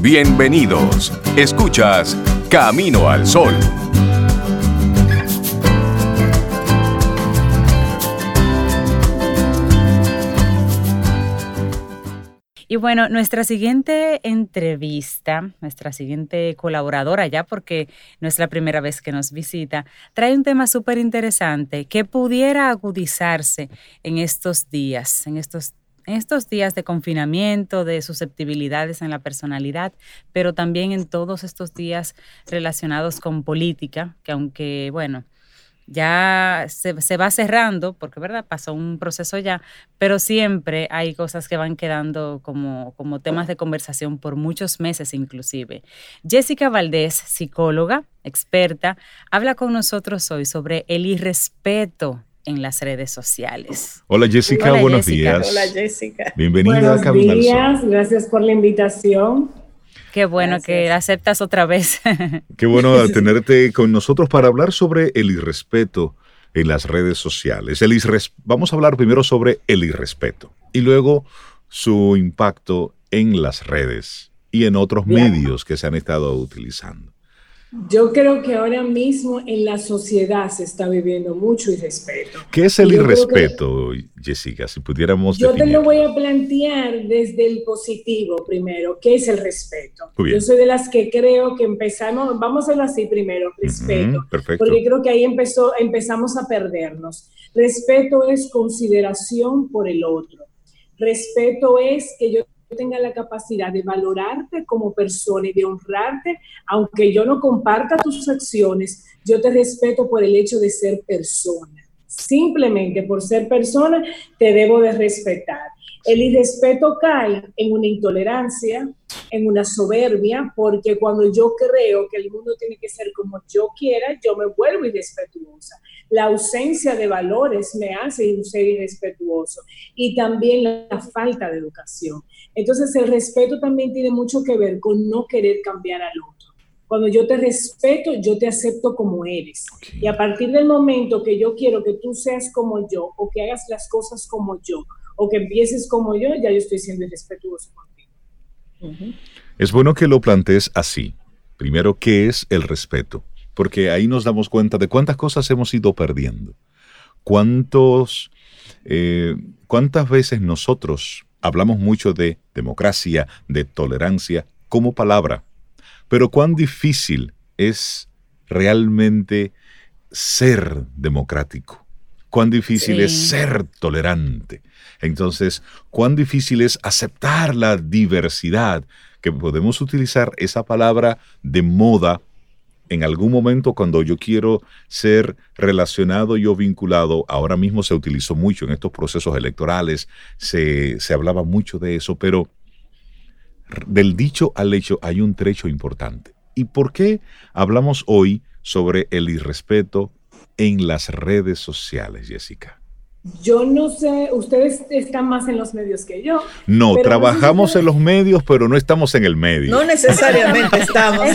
bienvenidos. Escuchas Camino al Sol. Y bueno, nuestra siguiente entrevista, nuestra siguiente colaboradora ya, porque no es la primera vez que nos visita, trae un tema súper interesante que pudiera agudizarse en estos días, en estos estos días de confinamiento, de susceptibilidades en la personalidad, pero también en todos estos días relacionados con política, que aunque, bueno, ya se, va cerrando, porque verdad, pasó un proceso ya, pero siempre hay cosas que van quedando como, como temas de conversación por muchos meses inclusive. Jessica Valdés, psicóloga, experta, habla con nosotros hoy sobre el irrespeto en las redes sociales. Hola Jessica, buenos días. Hola Jessica. Bienvenida a Camino Buenos días, gracias por la invitación. Qué bueno que la aceptas otra vez. Qué bueno tenerte con nosotros para hablar sobre el irrespeto en las redes sociales. El Vamos a hablar primero sobre el irrespeto y luego su impacto en las redes y en otros medios que se han estado utilizando. Yo creo que ahora mismo en la sociedad se está viviendo mucho irrespeto. ¿Qué es el irrespeto, Jessica? Si pudiéramos Yo te lo voy a plantear desde el positivo primero. ¿Qué es el respeto? Yo soy de las que creo que empezamos, vamos a hacerlo así primero, respeto. perfecto. Porque creo que ahí empezó, empezamos a perdernos. Respeto es consideración por el otro. Respeto es que yo tenga la capacidad de valorarte como persona y de honrarte, aunque yo no comparta tus acciones, yo te respeto por el hecho de ser persona. Simplemente por ser persona te debo de respetar. El irrespeto cae en una intolerancia, en una soberbia, porque cuando yo creo que el mundo tiene que ser como yo quiera, yo me vuelvo irrespetuosa. La ausencia de valores me hace un ser irrespetuoso y también la falta de educación. Entonces el respeto también tiene mucho que ver con no querer cambiar al otro. Cuando yo te respeto, yo te acepto como eres. Y a partir del momento que yo quiero que tú seas como yo o que hagas las cosas como yo o que empieces como yo, ya yo estoy siendo irrespetuoso contigo. Es bueno que lo plantees así. Primero, ¿qué es el respeto? Porque ahí nos damos cuenta de cuántas cosas hemos ido perdiendo. Cuántos, eh, cuántas veces nosotros hablamos mucho de democracia, de tolerancia como palabra, pero cuán difícil es realmente ser democrático, cuán difícil es ser tolerante. Entonces, cuán difícil es aceptar la diversidad, que podemos utilizar esa palabra de moda en algún momento cuando yo quiero ser relacionado y o vinculado, ahora mismo se utilizó mucho en estos procesos electorales, se, se hablaba mucho de eso, pero del dicho al hecho hay un trecho importante. ¿Y por qué hablamos hoy sobre el irrespeto en las redes sociales, Jessica? Yo no sé, ustedes están más en los medios que yo. No, trabajamos en los medios, pero no estamos en el medio. No necesariamente estamos.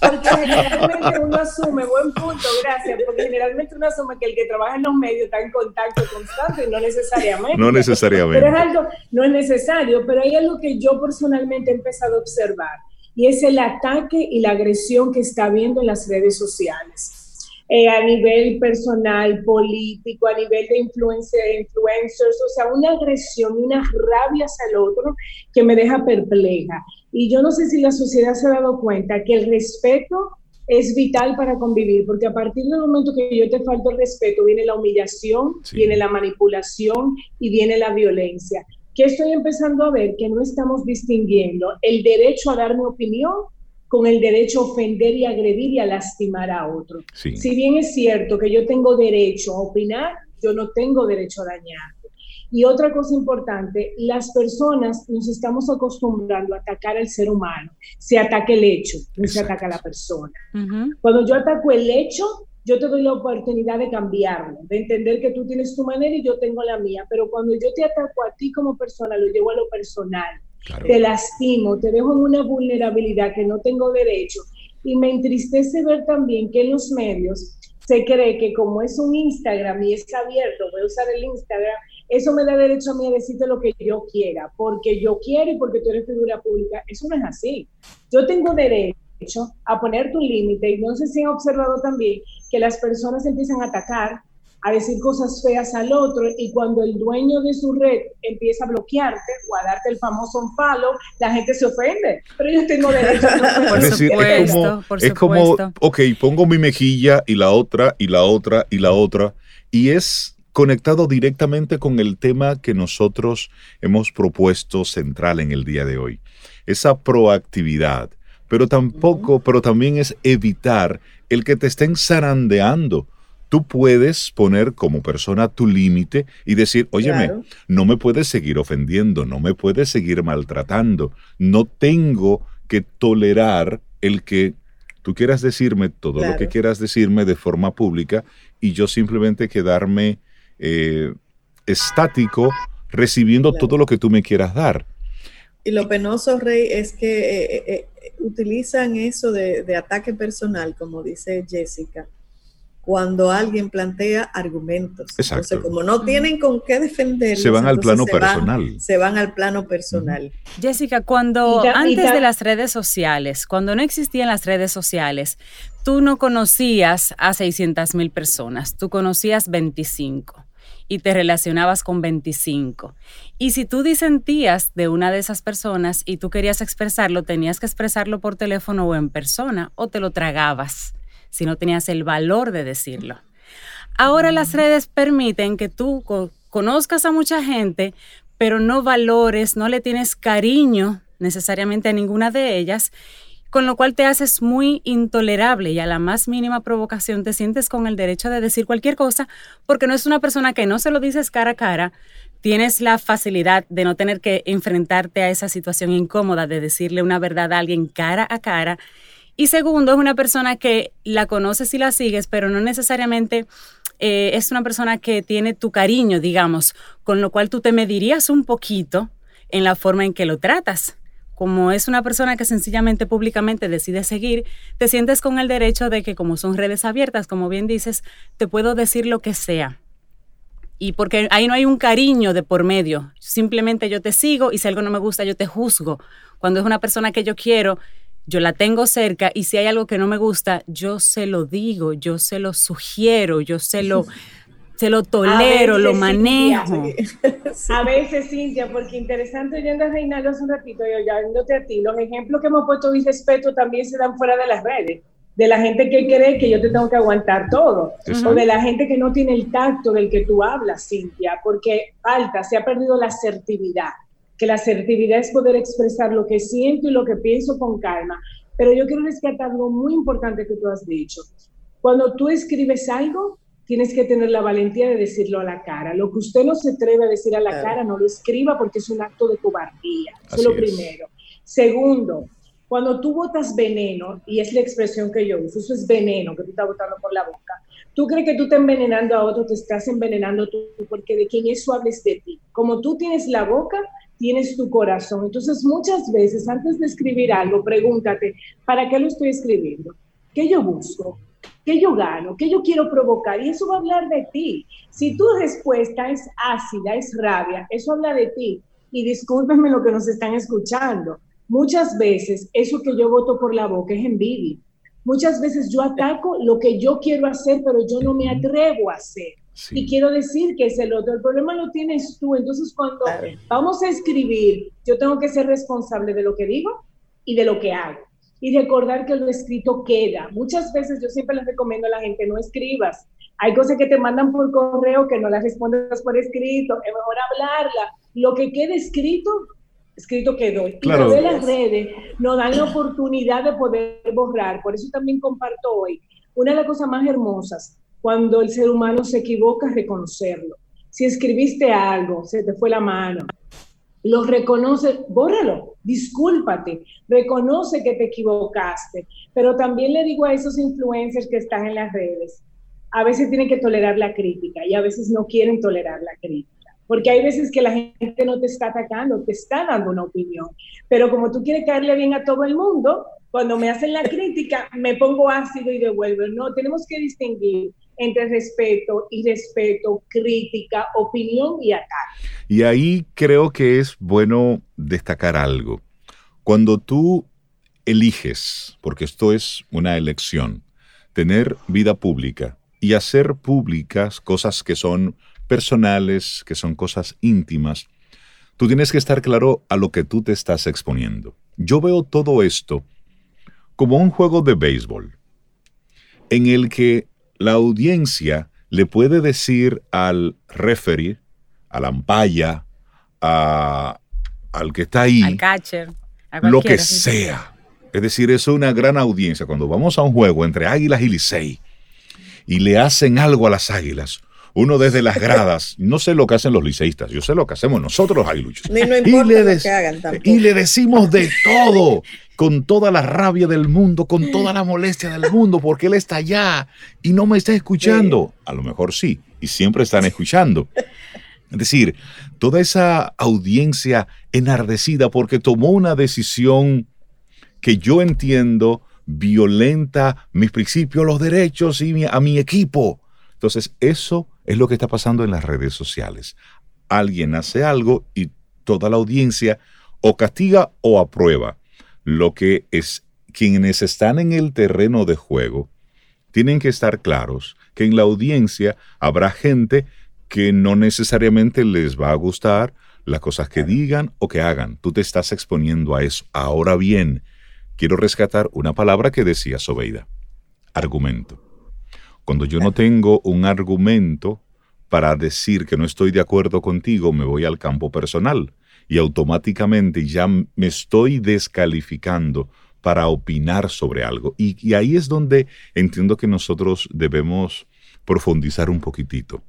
porque generalmente uno asume, buen punto, gracias, porque generalmente uno asume que el que trabaja en los medios está en contacto constante y no necesariamente. No necesariamente. Pero es algo, no es necesario, pero hay algo que yo personalmente he empezado a observar y es el ataque y la agresión que está habiendo en las redes sociales eh, a nivel personal, político, a nivel de influencia, influencers, o sea, una agresión y unas rabias al otro que me deja perpleja. Y yo no sé si la sociedad se ha dado cuenta que el respeto es vital para convivir, porque a partir del momento que yo te falto el respeto, viene la humillación, viene la manipulación y viene la violencia. ¿Qué estoy empezando a ver? Que no estamos distinguiendo el derecho a dar mi opinión con el derecho a ofender y agredir y a lastimar a otro. Si bien es cierto que yo tengo derecho a opinar, yo no tengo derecho a dañarte. Y otra cosa importante, las personas nos estamos acostumbrando a atacar al ser humano. Se ataca el hecho, no se ataca a la persona. Cuando yo ataco el hecho, yo te doy la oportunidad de cambiarlo, de entender que tú tienes tu manera y yo tengo la mía. Pero cuando yo te ataco a ti como persona, lo llevo a lo personal te lastimo, te dejo en una vulnerabilidad que no tengo derecho. Y me entristece ver también que en los medios se cree que como es un Instagram y es abierto, voy a usar el Instagram, eso me da derecho a mí a decirte lo que yo quiera, porque yo quiero y porque tú eres figura pública. Eso no es así. Yo tengo derecho a poner tu límite y no sé si han observado también que las personas empiezan a atacar a decir cosas feas al otro y cuando el dueño de su red empieza a bloquearte o a darte el famoso follow, la gente se ofende. Pero yo tengo derecho a por es como, es como, ok, pongo mi mejilla y la otra y la otra y la otra y es conectado directamente con el tema que nosotros hemos propuesto central en el día de hoy. Esa proactividad, pero tampoco, pero también es evitar el que te estén zarandeando tú puedes poner como persona tu límite y decir, óyeme, no me puedes seguir ofendiendo, no me puedes seguir maltratando, no tengo que tolerar el que tú quieras decirme todo lo que quieras decirme de forma pública y yo simplemente quedarme eh, estático recibiendo todo lo que tú me quieras dar. Y lo penoso, Rey, es que eh, eh, utilizan eso de, de ataque personal, como dice Jessica, cuando alguien plantea argumentos. Entonces, como no tienen con qué defender, se van al plano personal. se van al plano personal. Jessica, cuando antes de las redes sociales, cuando no existían las redes sociales, tú no conocías a 600 mil personas, tú conocías 25 y te relacionabas con 25. Y si tú disentías de una de esas personas y tú querías expresarlo, tenías que expresarlo por teléfono o en persona o te lo tragabas si no tenías el valor de decirlo. Ahora las redes permiten que tú conozcas a mucha gente, pero no valores, no le tienes cariño necesariamente a ninguna de ellas, con lo cual te haces muy intolerable y a la más mínima provocación te sientes con el derecho de decir cualquier cosa, porque no es una persona que no se lo dices cara a cara, tienes la facilidad de no tener que enfrentarte a esa situación incómoda de decirle una verdad a alguien cara a cara y segundo, es una persona que la conoces y la sigues, pero no necesariamente eh, es una persona que tiene tu cariño, digamos, con lo cual tú te medirías un poquito en la forma en que lo tratas. Como es una persona que sencillamente públicamente decide seguir, te sientes con el derecho de que como son redes abiertas, como bien dices, te puedo decir lo que sea. Y porque ahí no hay un cariño de por medio. Simplemente yo te sigo y si algo no me gusta, yo te juzgo. Cuando es una persona que yo quiero, yo la tengo cerca y si hay algo que no me gusta, yo se lo digo, yo se lo sugiero, yo se lo, se lo tolero, lo manejo. A veces, Cintia, porque interesante oyendo a Reinaldo hace un ratito y oyéndote a ti, los ejemplos que hemos puesto de respeto también se dan fuera de las redes. De la gente que cree que yo te tengo que aguantar todo. O de la gente que no tiene el tacto del que tú hablas, Cintia, porque falta, se ha perdido la asertividad que la asertividad es poder expresar lo que siento y lo que pienso con calma. Pero yo quiero rescatar algo muy importante que tú has dicho. Cuando tú escribes algo, tienes que tener la valentía de decirlo a la cara. Lo que usted no se atreve a decir a la cara, no lo escriba porque es un acto de cobardía. Eso es lo primero. Segundo, cuando tú botas veneno, y es la expresión que yo uso, eso es veneno que tú estás botando por la boca, tú crees que tú estás envenenando a otro, te estás envenenando tú, porque de quien eso hables de ti. Como tú tienes la boca, tienes tu corazón. Entonces, muchas veces, antes de escribir algo, pregúntate, ¿para qué lo estoy escribiendo? ¿Qué yo busco? ¿Qué yo gano? ¿Qué yo quiero provocar? Y eso va a hablar de ti. Si tu respuesta es ácida, es rabia, eso habla de ti. Y discúlpenme lo que nos están escuchando. Muchas veces eso que yo voto por la boca es envidia. Muchas veces yo ataco lo que yo quiero hacer, pero yo no me atrevo a hacer. Y quiero decir que es el otro. El problema lo tienes tú. Entonces, cuando vamos a escribir, yo tengo que ser responsable de lo que digo y de lo que hago. Y recordar que lo escrito queda. Muchas veces yo siempre les recomiendo a la gente, no escribas. Hay cosas que te mandan por correo que no las respondes por escrito. Es mejor hablarla. Lo que quede escrito, escrito quedó. Y de las redes nos dan la oportunidad de poder borrar. Por eso también comparto hoy. Una de las cosas más hermosas cuando el ser humano se equivoca, reconocerlo. Si escribiste algo, se te fue la mano, lo reconoce, bórralo, discúlpate, reconoce que te equivocaste. Pero también le digo a esos influencers que están en las redes, a veces tienen que tolerar la crítica y a veces no quieren tolerar la crítica. Porque hay veces que la gente no te está atacando, te está dando una opinión. Pero como tú quieres caerle bien a todo el mundo, cuando me hacen la crítica, me pongo ácido y devuelvo. No, tenemos que distinguir entre respeto y respeto, crítica, opinión y ataque. Y ahí creo que es bueno destacar algo. Cuando tú eliges, porque esto es una elección, tener vida pública y hacer públicas cosas que son personales, que son cosas íntimas, tú tienes que estar claro a lo que tú te estás exponiendo. Yo veo todo esto como un juego de béisbol, en el que la audiencia le puede decir al referee, a la ampalla, al que está ahí, al catcher, lo que sea. Es decir, es una gran audiencia. Cuando vamos a un juego entre Águilas y Licey y le hacen algo a las Águilas, uno desde las gradas, no sé lo que hacen los liceístas, yo sé lo que hacemos nosotros los aguiluchos. Ni no importa y, le que hagan y le decimos de todo, con toda la rabia del mundo, con toda la molestia del mundo, porque él está allá y no me está escuchando. A lo mejor sí, y siempre están escuchando. Es decir, toda esa audiencia enardecida porque tomó una decisión que yo entiendo violenta mis principios, los derechos y a mi equipo. Entonces, eso es lo que está pasando en las redes sociales. Alguien hace algo y toda la audiencia o castiga o aprueba. Lo que es quienes están en el terreno de juego tienen que estar claros que en la audiencia habrá gente que no necesariamente les va a gustar las cosas que digan o que hagan. Tú te estás exponiendo a eso. Ahora bien, quiero rescatar una palabra que decía Sobeida. Argumento. Cuando yo no tengo un argumento para decir que no estoy de acuerdo contigo, me voy al campo personal y automáticamente ya me estoy descalificando para opinar sobre algo. Y, ahí es donde entiendo que nosotros debemos profundizar un poquitito.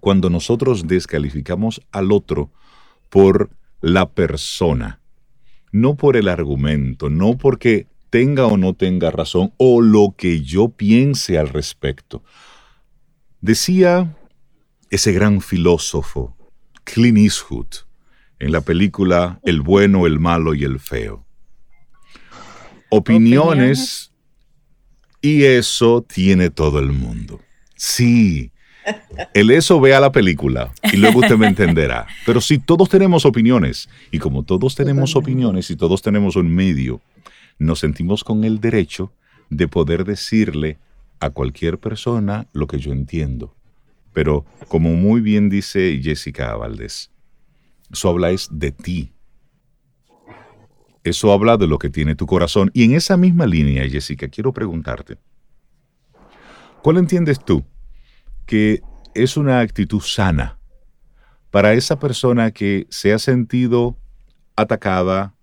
Cuando nosotros descalificamos al otro por la persona, no por el argumento, no porque tenga o no tenga razón o lo que yo piense al respecto. Decía ese gran filósofo, Clint Eastwood, en la película El bueno, el malo y el feo. Opiniones, y eso tiene todo el mundo. Sí, el eso vea la película y luego usted me entenderá. Pero si todos tenemos opiniones, y como todos tenemos opiniones y todos tenemos un medio nos sentimos con el derecho de poder decirle a cualquier persona lo que yo entiendo. Pero como muy bien dice Jessica Valdés, eso habla es de ti. Eso habla de lo que tiene tu corazón. Y en esa misma línea, Jessica, quiero preguntarte, ¿cuál entiendes tú que es una actitud sana para esa persona que se ha sentido atacada,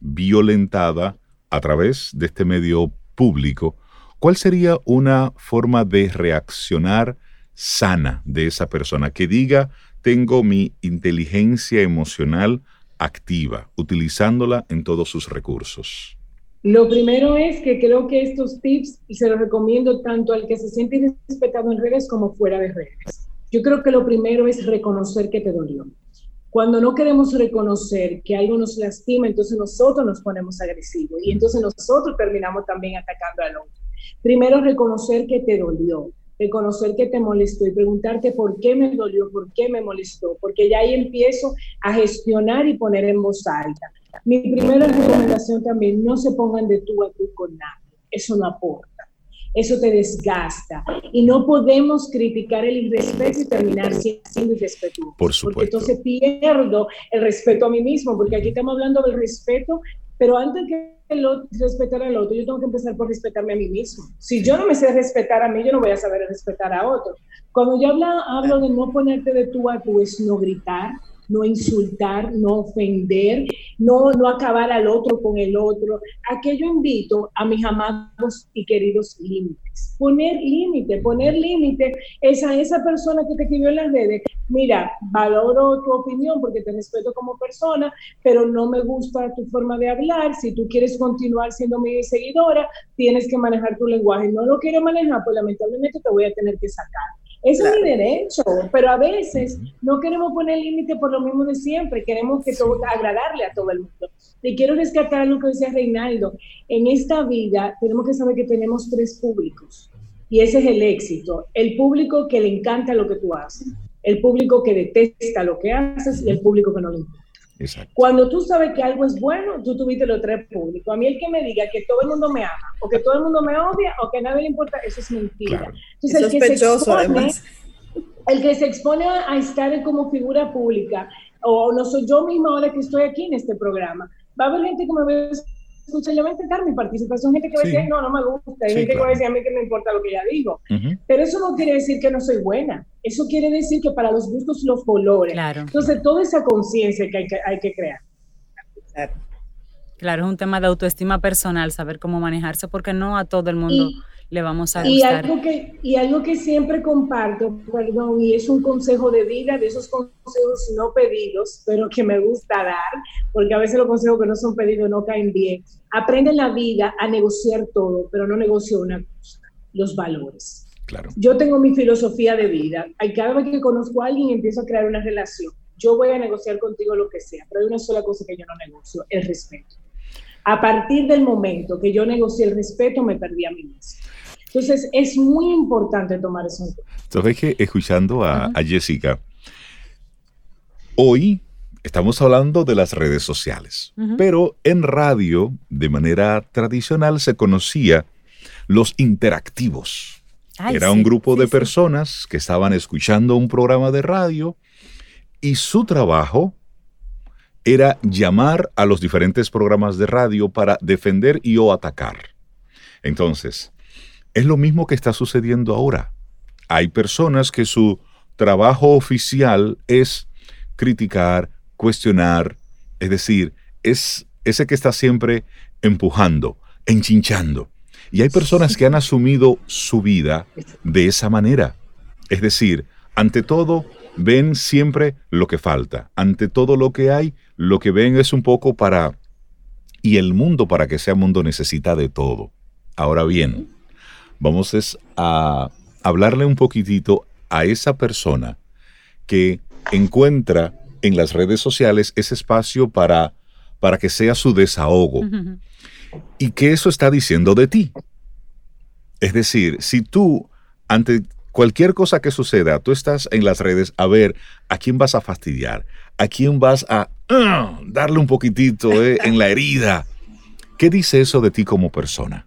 violentada, a través de este medio público, ¿cuál sería una forma de reaccionar sana de esa persona que diga, tengo mi inteligencia emocional activa, utilizándola en todos sus recursos? Lo primero es que creo que estos tips, se los recomiendo tanto al que se siente respetado en redes como fuera de redes. Yo creo que lo primero es reconocer que te dolió. Cuando no queremos reconocer que algo nos lastima, entonces nosotros nos ponemos agresivos y entonces nosotros terminamos también atacando al otro. Primero, reconocer que te dolió, reconocer que te molestó y preguntarte por qué me dolió, por qué me molestó, porque ya ahí empiezo a gestionar y poner en voz alta. Mi primera recomendación también, no se pongan de tú a tú con nadie, eso no aporta eso te desgasta. Y no podemos criticar el irrespeto y terminar siendo irrespetuoso. Por supuesto. Porque entonces pierdo el respeto a mí mismo, porque aquí estamos hablando del respeto, pero antes que respetar al otro, yo tengo que empezar por respetarme a mí mismo. Si yo no me sé respetar a mí, yo no voy a saber respetar a otro. Cuando yo hablo, hablo de no ponerte de tú a tú, es no gritar, no insultar, no ofender, no, no acabar al otro con el otro. A que yo invito a mis amados y queridos límites. Poner límite, poner límite es a esa persona que te escribió en las redes. Mira, valoro tu opinión porque te respeto como persona, pero no me gusta tu forma de hablar. Si tú quieres continuar siendo mi seguidora, tienes que manejar tu lenguaje. No lo quiero manejar, pues lamentablemente te voy a tener que sacar. Eso es mi derecho, pero a veces no queremos poner límite por lo mismo de siempre, queremos que todo agradarle a todo el mundo. Y quiero rescatar lo que decía Reinaldo, en esta vida tenemos que saber que tenemos tres públicos. Y ese es el éxito. El público que le encanta lo que tú haces, el público que detesta lo que haces y el público que no le importa. Cuando tú sabes que algo es bueno, tú tuviste los tres públicos. A mí el que me diga que todo el mundo me ama, o que todo el mundo me odia, o que a nadie le importa, eso es mentira. Entonces, el que, se expone, el que se expone a estar como figura pública, o no soy yo misma ahora que estoy aquí en este programa, va a haber gente que me ve escucha, yo voy a intentar mi participación, gente que va a decir, no, no me gusta, hay gente que va a decir a mí que me importa lo que ya digo. Pero eso no quiere decir que no soy buena, eso quiere decir que para los gustos los colores. Claro. Entonces, toda esa conciencia que hay, que hay que crear. Claro. es un tema de autoestima personal, saber cómo manejarse, porque no a todo el mundo le vamos a Y algo, que, y algo que siempre comparto, perdón, y es un consejo de vida, de esos consejos no pedidos, pero que me gusta dar, porque a veces los consejos que no son pedidos no caen bien. Aprende en la vida a negociar todo, pero no negocio una cosa, los valores. Claro. Yo tengo mi filosofía de vida. Cada vez que conozco a alguien empiezo a crear una relación. Yo voy a negociar contigo lo que sea, pero hay una sola cosa que yo no negocio, el respeto. A partir del momento que yo negocié el respeto, me perdí a mí mismo. Entonces, es muy importante tomar eso en cuenta. Sabes que escuchando a, Jessica, hoy estamos hablando de las redes sociales, pero en radio, de manera tradicional, se conocía los interactivos. Era un grupo de personas que estaban escuchando un programa de radio y su trabajo era llamar a los diferentes programas de radio para defender y o atacar. Entonces, es lo mismo que está sucediendo ahora. Hay personas que su trabajo oficial es criticar, cuestionar, es decir, es ese que está siempre empujando, enchinchando. Y hay personas que han asumido su vida de esa manera. Es decir, ante todo, ven siempre lo que falta. Ante todo lo que hay, lo que ven es un poco para... Y el mundo, para que sea mundo, necesita de todo. Ahora bien, vamos a hablarle un poquitito a esa persona que encuentra en las redes sociales ese espacio para, para que sea su desahogo. Y que eso está diciendo de ti. Es decir, si tú, ante cualquier cosa que suceda, tú estás en las redes a ver a quién vas a fastidiar, a quién vas a ah, darle un poquitito eh, en la herida. ¿Qué dice eso de ti como persona?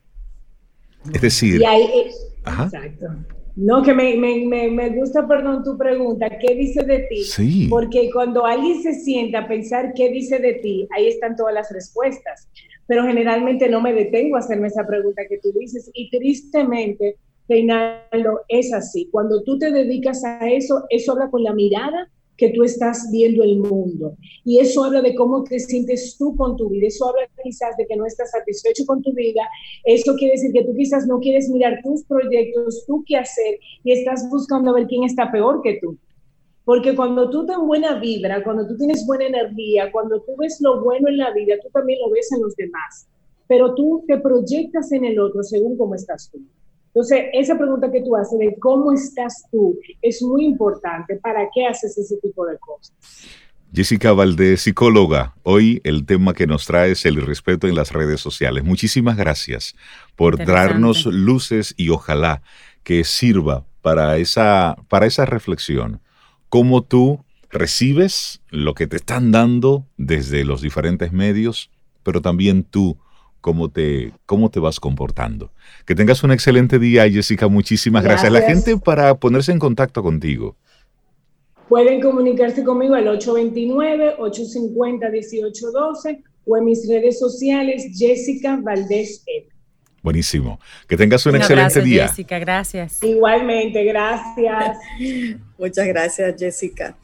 Es decir... Eh, exacto. No, que me, me, me, gusta, perdón, tu pregunta, ¿qué dice de ti? Sí. Porque cuando alguien se sienta a pensar qué dice de ti, ahí están todas las respuestas. Pero generalmente no me detengo a hacerme esa pregunta que tú dices. Y tristemente, Reinaldo, es así. Cuando tú te dedicas a eso, eso habla con la mirada que tú estás viendo el mundo. Y eso habla de cómo te sientes tú con tu vida. Eso habla quizás de que no estás satisfecho con tu vida. Eso quiere decir que tú quizás no quieres mirar tus proyectos, tú qué hacer, y estás buscando a ver quién está peor que tú. Porque cuando tú en buena vibra, cuando tú tienes buena energía, cuando tú ves lo bueno en la vida, tú también lo ves en los demás. Pero tú te proyectas en el otro según cómo estás tú. Entonces, esa pregunta que tú haces de cómo estás tú es muy importante. ¿Para qué haces ese tipo de cosas? Jessica Valdés, psicóloga. Hoy el tema que nos trae es el respeto en las redes sociales. Muchísimas gracias por darnos luces y ojalá que sirva para esa, para esa reflexión. Cómo tú recibes lo que te están dando desde los diferentes medios, pero también tú cómo te, cómo te vas comportando. Que tengas un excelente día, Jessica. Muchísimas gracias. La gente para ponerse en contacto contigo. Pueden comunicarse conmigo al 829-850-1812 o en mis redes sociales, Jessica Valdés. Buenísimo. Que tengas un, excelente día. Jessica, gracias. Igualmente, gracias. Muchas gracias, Jessica.